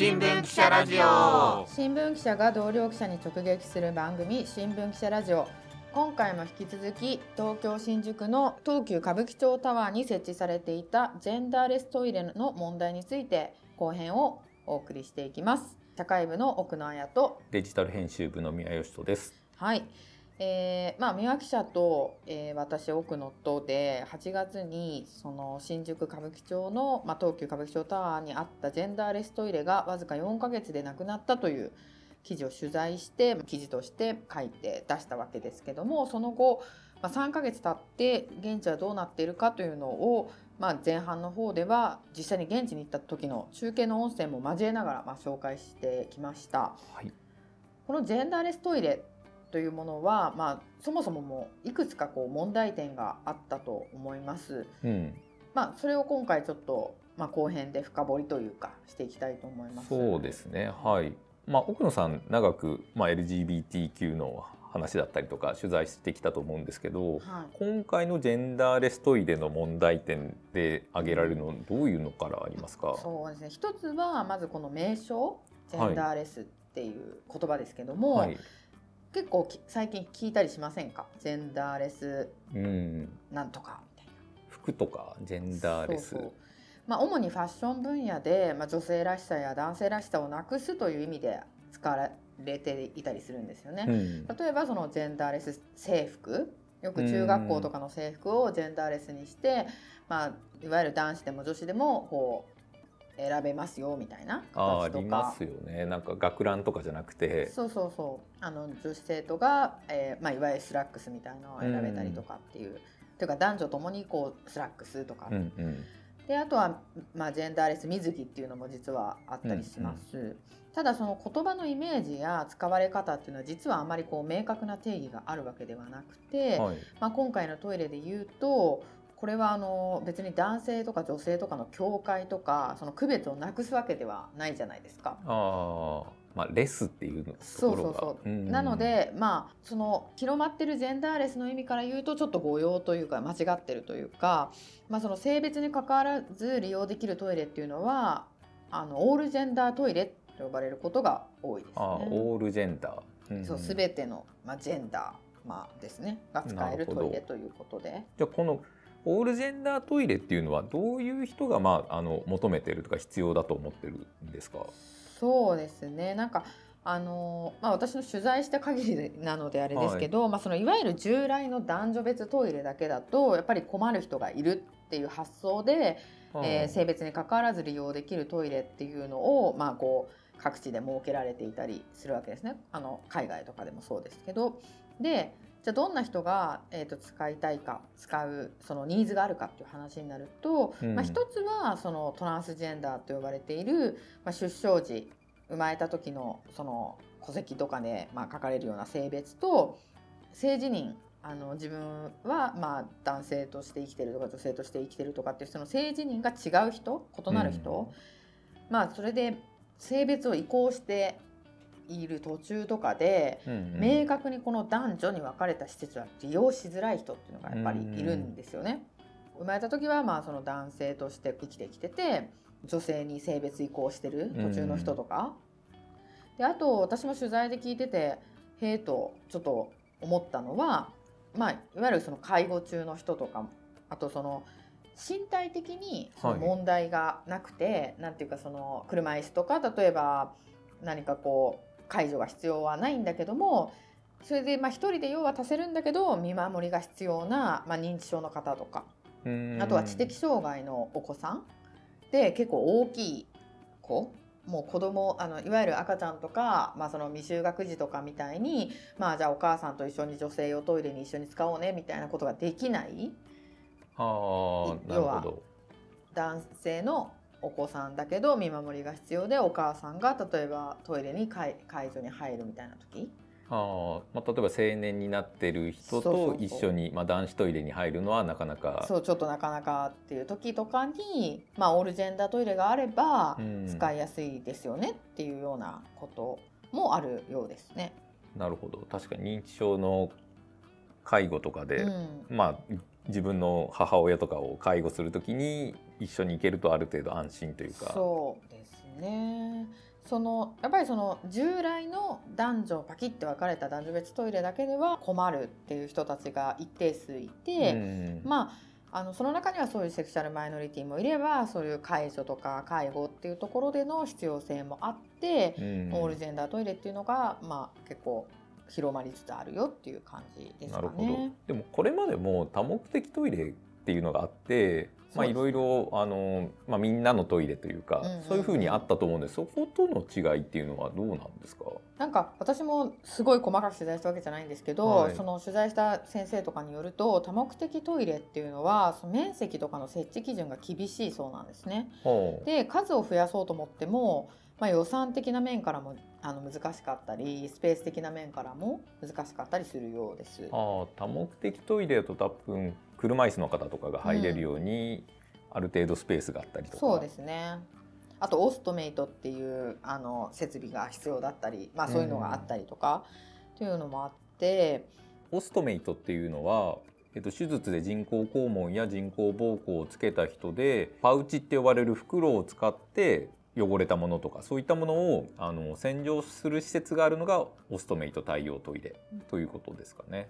新聞記者ラジオ。新聞記者が同僚記者に直撃する番組新聞記者ラジオ。今回も引き続き東京新宿の東急歌舞伎町タワーに設置されていたジェンダーレストイレの問題について後編をお送りしていきます。社会部の奥野彩とデジタル編集部の宮義人です。はい、えーまあ、三輪記者と、えー私奥野とで8月にその新宿歌舞伎町の、まあ、東急歌舞伎町タワーにあったジェンダーレストイレがわずか4ヶ月でなくなったという記事を取材して記事として書いて出したわけですけどもその後、まあ、3ヶ月経って現地はどうなっているかというのを、まあ、前半の方では実際に現地に行った時の中継の音声も交えながら、まあ、紹介してきました。はい。このジェンダーレストイレというものは、まあ、そもそももういくつかこう問題点があったと思います。うん。まあ、それを今回ちょっと、まあ、後編で深掘りというかしていきたいと思います。そうですね。はい。まあ奥野さん長くまあ LGBTQ の話だったりとか取材してきたと思うんですけど、はい今回のジェンダーレストイレの問題点で挙げられるのはどういうのからありますか？そうですね一つはまずこの名称ジェンダーレスっていう言葉ですけども、はい。結構き最近聞いたりしませんか？ジェンダーレスうん。なんとかみたいな。服とかジェンダーレス。まあ、主にファッション分野で、まあ、女性らしさや男性らしさをなくすという意味で使われていたりするんですよね。うん。例えばそのジェンダーレス制服よく中学校とかの制服をジェンダーレスにして、まあ、いわゆる男子でも女子でもこう選べますよみたいなあああ形とかりますよね。なんか学ランとかじゃなくて。そうそうそうあの女子生徒が、えーまあ、いわゆるスラックスみたいなのを選べたりとかっていう。というか男女ともにこうスラックスとかうんうん。であとは、まあ、ジェンダーレス水着っていうのも実はあったりします、ただその言葉のイメージや使われ方っていうのは実はあまりこう明確な定義があるわけではなくて、はい。まあ、今回のトイレで言うとこれはあの別に男性とか女性とかの境界とかその区別をなくすわけではないじゃないですか。ああ。まあレスっていうとそうころが。そうそう、んなの。でまあその広まってるジェンダーレスの意味から言うとちょっと誤用というか間違ってるというか、まあ、その性別に関わらず利用できるトイレっていうのはあのオールジェンダートイレと呼ばれることが多いですね。ああオールジェンダー。うんそう全ての、まあ、ジェンダー、まあ、ですねが使えるトイレということで。じゃあこのオールジェンダートイレっていうのはどういう人がまああの求めてるとか必要だと思ってるんですか？そうですねなんかあのまあ、私の取材した限りなのであれですけど、いまあ、そのいわゆる従来の男女別トイレだけだとやっぱり困る人がいるっていう発想で、えー性別に関わらず利用できるトイレっていうのを、まあ、こう各地で設けられていたりするわけですねあの海外とかでもそうですけど。でじゃあどんな人が、えー、と使いたいか使うそのニーズがあるかっていう話になると、うん。まあ、一つはそのトランスジェンダーと呼ばれている、まあ、出生時生まれた時のその戸籍とかで、まあ、書かれるような性別と性自認あの自分はまあ男性として生きてるとか女性として生きてるとかっていうその性自認が違う人異なる人、まあそれで性別を移行している途中とかで、うんうん明確にこの男女に分かれた施設は利用しづらい人っていうのがやっぱりいるんですよね。生まれた時はまあその男性として生きてきてて女性に性別移行してる途中の人とか。であと私も取材で聞いててへえとちょっと思ったのは、まあ、いわゆるその介護中の人とかあとその身体的にそのはい問題がなくて、なんていうかその車椅子とか例えば何かこう介助が必要はないんだけどもそれでまあ一人で用は足せるんだけど見守りが必要な、まあ、認知症の方とかうん。あとは知的障害のお子さん。で結構大きい子。もう子供あのいわゆる赤ちゃんとか、まあ、その未就学児とかみたいに、まあ、じゃあお母さんと一緒に女性用トイレに一緒に使おうねみたいなことができない。ああなるほど。男性のお子さんだけど見守りが必要でお母さんが例えばトイレに介介助に入るみたいな時ああまあ例えば青年になってる人と一緒にまあ男子トイレに入るのはなかなか。そうちょっとなかなかっていう時とかに、まあ、オールジェンダートイレがあればうん使いやすいですよねっていうようなこともあるようですね。なるほど確かに認知症の介護とかで、うんまあ自分の母親とかを介護するときに一緒に行けるとある程度安心というか。そうですねそのやっぱりその従来の男女パキッて分かれた男女別トイレだけでは困るっていう人たちが一定数いて、うんまああのその中にはそういうセクシャルマイノリティもいればそういう介助とか介護っていうところでの必要性もあって、うんオールジェンダートイレっていうのが、まあ、結構広まりつつあるよっていう感じですかなるほどね。でもこれまでも多目的トイレっていうのがあってまあいろいろあの、まあ、みんなのトイレというか、うんうんうん。そういうふうにあったと思うんです。そことの違いっていうのはどうなんですか？なんか私もすごい細かく取材したわけじゃないんですけど、はい。その取材した先生とかによると多目的トイレっていうのはその面積とかの設置基準が厳しいそうなんですね。はで数を増やそうと思っても、まあ、予算的な面からもあの難しかったりスペース的な面からも難しかったりするようです。あ多目的トイレだと多分車椅子の方とかが入れるように、ある程度スペースがあったりとか。そうですね。あとオストメイトっていうあの設備が必要だったり、まあ、そういうのがあったりとか、っていうのもあって。オストメイトっていうのは、えっと、手術で人工肛門や人工膀胱をつけた人でパウチって呼ばれる袋を使って汚れたものとかそういったものをあの洗浄する施設があるのがオストメイト対応トイレということですかね。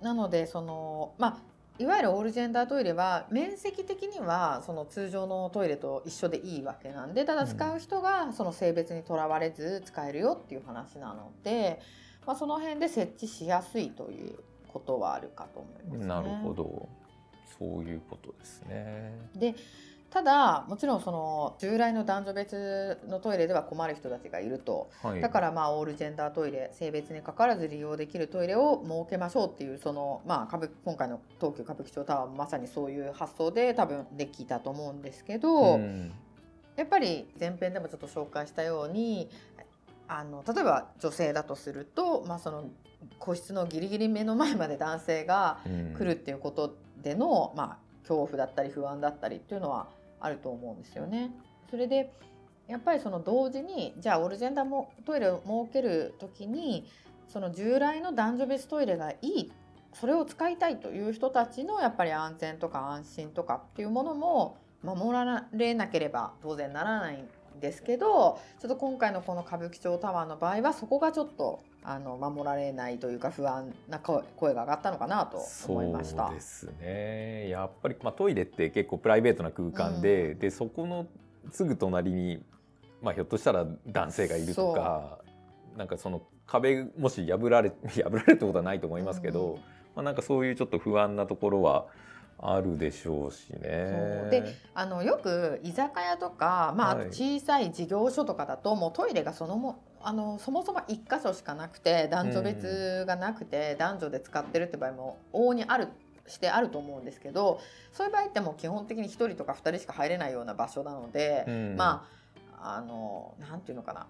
なのでそのまあいわゆるオールジェンダートイレは面積的にはその通常のトイレと一緒でいいわけなんでただ使う人がその性別にとらわれず使えるよっていう話なので、まあ、その辺で設置しやすいということはあるかと思います、ね。なるほどそういうことですね。でただもちろんその従来の男女別のトイレでは困る人たちがいると。はい、だからまあオールジェンダートイレ性別にかかわらず利用できるトイレを設けましょうっていうそのまあ歌舞今回の東急歌舞伎町タワーもまさにそういう発想で多分できたと思うんですけど、うん。やっぱり前編でもちょっと紹介したようにあの例えば女性だとすると、まあ、その個室のギリギリ目の前まで男性がうん。来るっていうことでの、まあ、恐怖だったり不安だったりっていうのはあると思うんですよね。それでやっぱりその同時にじゃあオールジェンダーもトイレを設ける時にその従来の男女別トイレがいいそれを使いたいという人たちのやっぱり安全とか安心とかっていうものも守られなければ当然ならないんですけどちょっと今回のこの歌舞伎町タワーの場合はそこがちょっとあの守られないというか不安な声声が上がったのかなと思いました。そう。ですね。やっぱり、まあ、トイレって結構プライベートな空間で,、でそこのすぐ隣に、まあ、ひょっとしたら男性がいるとかなんかその壁もし破られ 破られるってことはないと思いますけど、うん。まあ、なんかそういうちょっと不安なところはあるでしょうしね。であのよく居酒屋とか、まあ、あはい。と小さい事業所とかだと、もうトイレがそのもあのそもそも1箇所しかなくて男女別がなくて、男女で使ってるって場合も往々にあるしてあると思うんですけどそういう場合ってもう基本的に1人とか2人しか入れないような場所なので、うん。まああのなんていうのかな。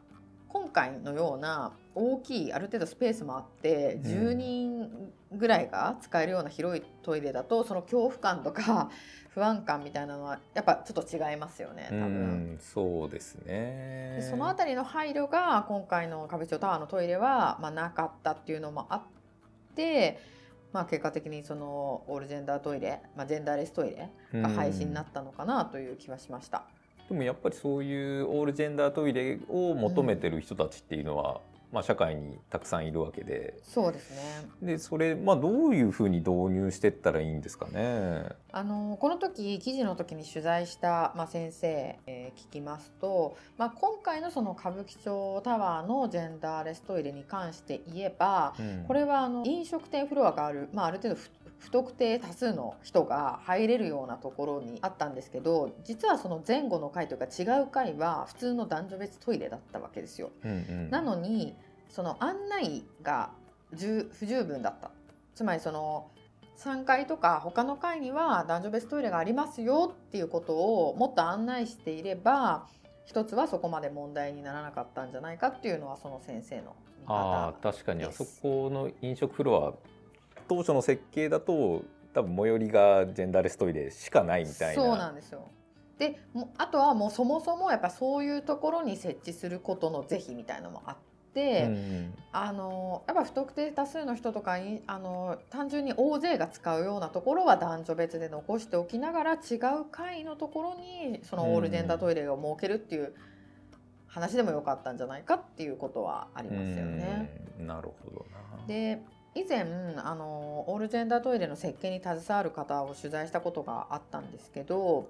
今回のような大きいある程度スペースもあってうん。10人ぐらいが使えるような広いトイレだとその恐怖感とか 不安感みたいなのはやっぱちょっと違いますよね多う分。んそうですねでそのあたりの配慮が今回の歌舞伎町タワーのトイレは、まあ、なかったっていうのもあって、まあ、結果的にそのオールジェンダートイレ、まあ、ジェンダーレストイレが廃止になったのかなという気はしました。でもやっぱりそういうオールジェンダートイレを求めてる人たちっていうのは、まあ、社会にたくさんいるわけで。そうですね。でそれ、まあ、どういうふうに導入していったらいいんですかね？あのこの時記事の時に取材した、まあ、先生、えー聞きますと、まあ、今回のその歌舞伎町タワーのジェンダーレストイレに関して言えばうん。これはあの飲食店フロアがある、まあ、ある程度不不特定多数の人が入れるようなところにあったんですけど実はその前後の階というか違う階は普通の男女別トイレだったわけですよ。うんうん。なのにその案内が十不十分だった。つまりその3階とか他の階には男女別トイレがありますよっていうことをもっと案内していれば一つはそこまで問題にならなかったんじゃないかっていうのはその先生の見あ方ー確かに。あそですこの飲食フロア当初の設計だと多分最寄りがジェンダーレストイレしかないみたいな。そうなんですよ。でもあとはもうそもそもやっぱそういうところに設置することの是非みたいなのもあって、うんあのやっぱ不特定多数の人とかにあの単純に大勢が使うようなところは男女別で残しておきながら違う階のところにそのオールジェンダートイレを設けるっていう話でもよかったんじゃないかっていうことはありますよね。なるほどな。で以前あのオールジェンダートイレの設計に携わる方を取材したことがあったんですけど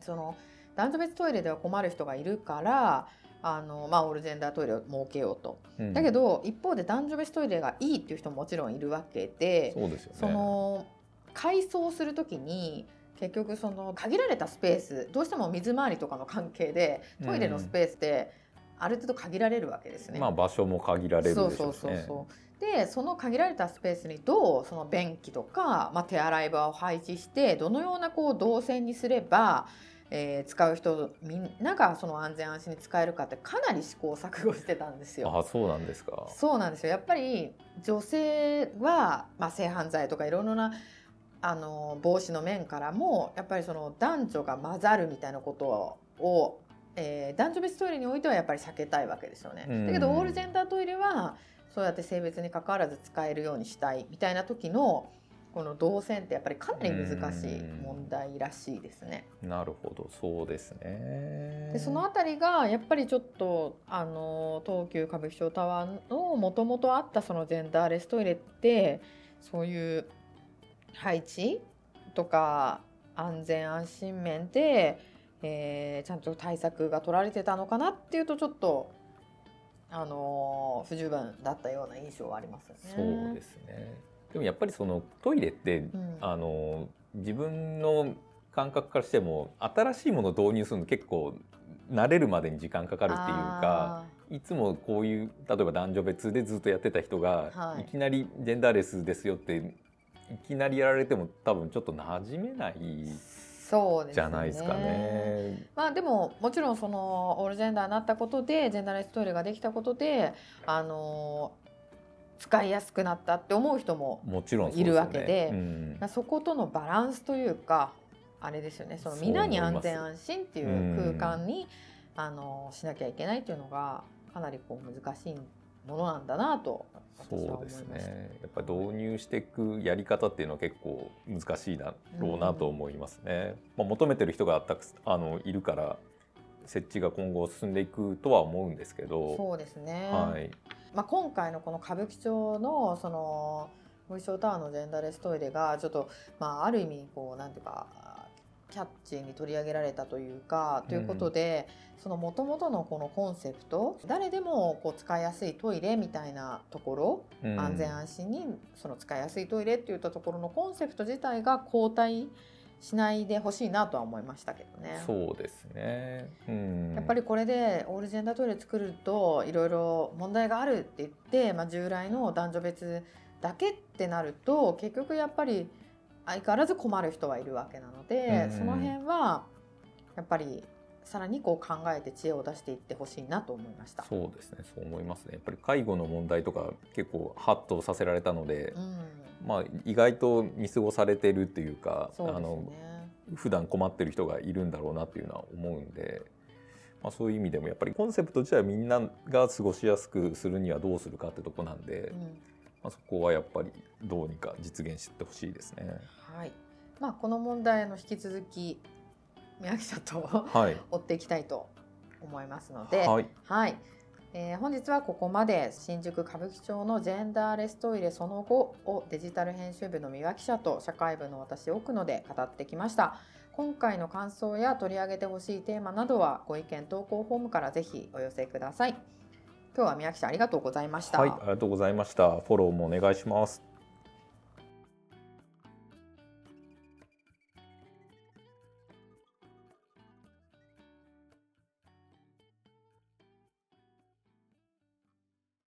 その男女別トイレでは困る人がいるからあの、まあ、オールジェンダートイレを設けようと。うん。だけど一方で男女別トイレがいいっていう人ももちろんいるわけでそうですよね。その改装する時に結局その限られたスペースどうしても水回りとかの関係でトイレのスペースってある程度限られるわけですね。まあ場所も限られるでしょうしね。そうそうそうそうでその限られたスペースにどうその便器とか、まあ、手洗い場を配置してどのようなこう動線にすれば、えー使う人みんながその安全安心に使えるかってかなり試行錯誤してたんですよ。あそうなんですかそうなんですよやっぱり女性は、まあ、性犯罪とかいろいろなあの防止の面からもやっぱりその男女が混ざるみたいなことを、えー男女別トイレにおいてはやっぱり避けたいわけですよね。うんだけどオールジェンダートイレはそうやって性別に関わらず使えるようにしたいみたいな時のこの動線ってやっぱりかなり難しい問題らしいですね。なるほど。そうですね。でそのあたりがやっぱりちょっとあの東急歌舞伎町タワーのもともとあったそのジェンダーレストイレってそういう配置とか安全安心面で、えーちゃんと対策が取られてたのかなっていうとちょっとあの不十分だったような印象はありますよね。そうですね。でもやっぱりそのトイレって、うん。あの自分の感覚からしても新しいものを導入するの結構慣れるまでに時間かかるっていうかいつもこういう例えば男女別でずっとやってた人が、はい。い、きなりジェンダーレスですよっていきなりやられても多分ちょっと馴染めないそうですね。じゃないですかね。まあでももちろんそのオールジェンダーになったことでジェンダーレストイレができたことであの使いやすくなったって思う人もいるわけよねでうん。まあそことのバランスというかあれですよね。そのそうみんなに安全安心っていう空間にあのしなきゃいけないっていうのがかなりこう難しいものなんだなとそうで。すねやっぱり導入していくやり方っていうのは結構難しいだろうなと思いますね。まあ、求めてる人がたくあのいるから設置が今後進んでいくとは思うんですけど、そうですね、はい、まあ、今回のこの歌舞伎町のその文章タワーのジェンダーレストイレがちょっと、まあ、ある意味こうなんていうかキャッチーに取り上げられたというかということで、その元々のこのコンセプト誰でもこう使いやすいトイレみたいなところ、うん安全安心にその使いやすいトイレっていったところのコンセプト自体が後退しないでほしいなとは思いましたけどね。そうですね。うん、やっぱりこれでオールジェンダートイレ作るといろいろ問題があるって言って、まあ、従来の男女別だけってなると結局やっぱり相変わらず困る人はいるわけなので、うんその辺はやっぱりさらにこう考えて知恵を出していってほしいなと思いました。そうですね。そう思いますね。やっぱり介護の問題とか結構ハッとさせられたので、うん、まあ意外と見過ごされてるっていうか、そうですあのね。普段困ってる人がいるんだろうなっていうのは思うんで、まあ、そういう意味でもやっぱりコンセプト自体はみんなが過ごしやすくするにはどうするかってとこなんで、うんまあ、そこはやっぱりどうにか実現してほしいですね。はい。まあこの問題の引き続き宮城さんとはい、追っていきたいと思いますので。はい、はい、えー本日はここまで新宿歌舞伎町のジェンダーレストイレその後をデジタル編集部の三輪記者と社会部の私奥野で語ってきました今回の感想や取り上げてほしいテーマなどはご意見投稿フォームからぜひお寄せください今日は三輪記者ありがとうございました、はい、ありがとうございました。フォローもお願いします。